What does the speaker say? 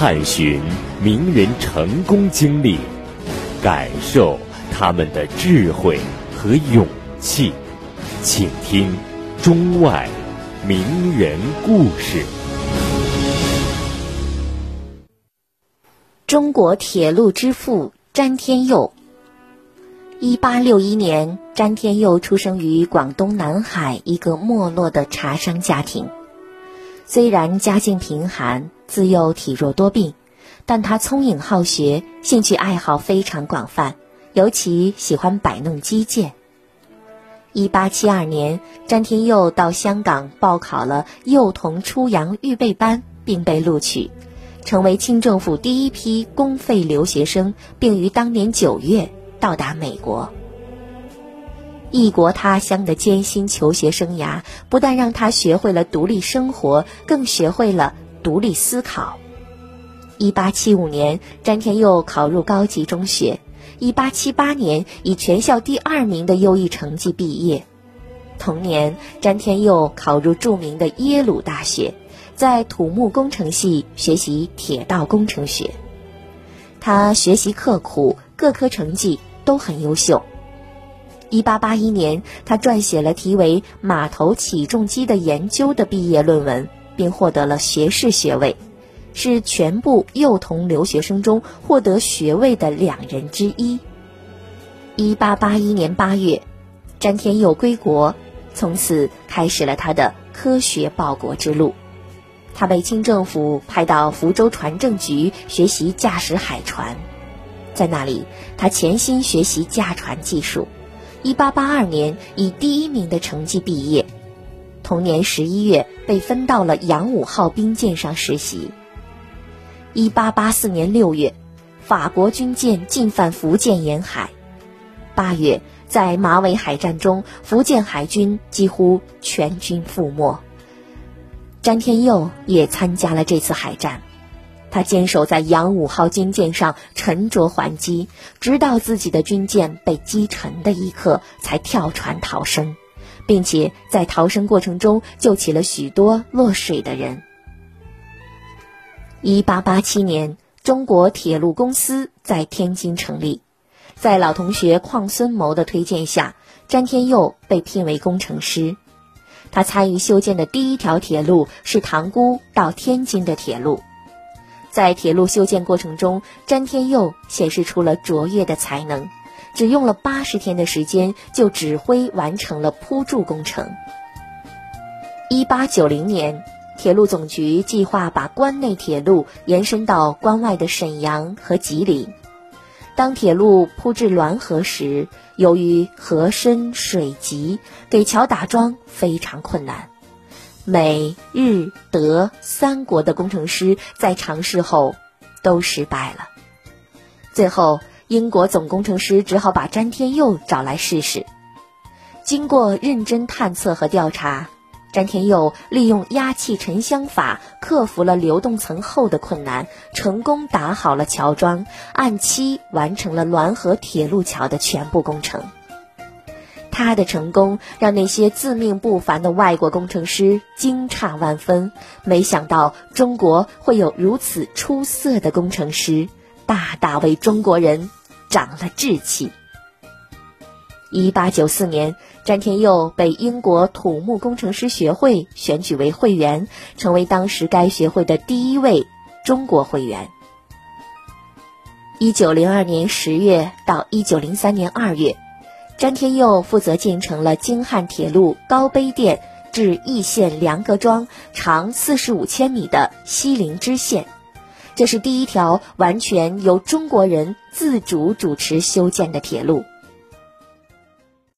探寻名人成功经历，感受他们的智慧和勇气，请听中外名人故事。中国铁路之父詹天佑。一八六一年，詹天佑出生于广东南海一个没落的茶商家庭。虽然家境贫寒，自幼体弱多病，但他聪颖好学，兴趣爱好非常广泛，尤其喜欢摆弄击剑。一八七二年，詹天佑到香港报考了幼童出洋预备班，并被录取，成为清政府第一批公费留学生，并于当年九月到达美国。异国他乡的艰辛求学生涯，不但让他学会了独立生活，更学会了独立思考。一八七五年，詹天佑考入高级中学；一八七八年，以全校第二名的优异成绩毕业。同年，詹天佑考入著名的耶鲁大学，在土木工程系学习铁道工程学。他学习刻苦，各科成绩都很优秀。一八八一年，他撰写了题为《码头起重机的研究》的毕业论文，并获得了学士学位，是全部幼童留学生中获得学位的两人之一。一八八一年八月，詹天佑归国，从此开始了他的科学报国之路。他被清政府派到福州船政局学习驾驶海船，在那里，他潜心学习驾船技术。一八八二年，以第一名的成绩毕业。同年十一月，被分到了扬五号兵舰上实习。一八八四年六月，法国军舰进犯福建沿海。八月，在马尾海战中，福建海军几乎全军覆没。詹天佑也参加了这次海战。他坚守在扬五号军舰上，沉着还击，直到自己的军舰被击沉的一刻，才跳船逃生，并且在逃生过程中救起了许多落水的人。一八八七年，中国铁路公司在天津成立，在老同学邝孙谋的推荐下，詹天佑被聘为工程师。他参与修建的第一条铁路是塘沽到天津的铁路。在铁路修建过程中，詹天佑显示出了卓越的才能，只用了八十天的时间就指挥完成了铺筑工程。一八九零年，铁路总局计划把关内铁路延伸到关外的沈阳和吉林。当铁路铺至滦河时，由于河深水急，给桥打桩非常困难。美日德三国的工程师在尝试后都失败了，最后英国总工程师只好把詹天佑找来试试。经过认真探测和调查，詹天佑利用压气沉箱法克服了流动层厚的困难，成功打好了桥桩，按期完成了滦河铁路桥的全部工程。他的成功让那些自命不凡的外国工程师惊诧万分，没想到中国会有如此出色的工程师，大大为中国人长了志气。一八九四年，詹天佑被英国土木工程师学会选举为会员，成为当时该学会的第一位中国会员。一九零二年十月到一九零三年二月。詹天佑负责建成了京汉铁路高碑店至易县梁各庄长四十五千米的西陵支线，这是第一条完全由中国人自主主持修建的铁路。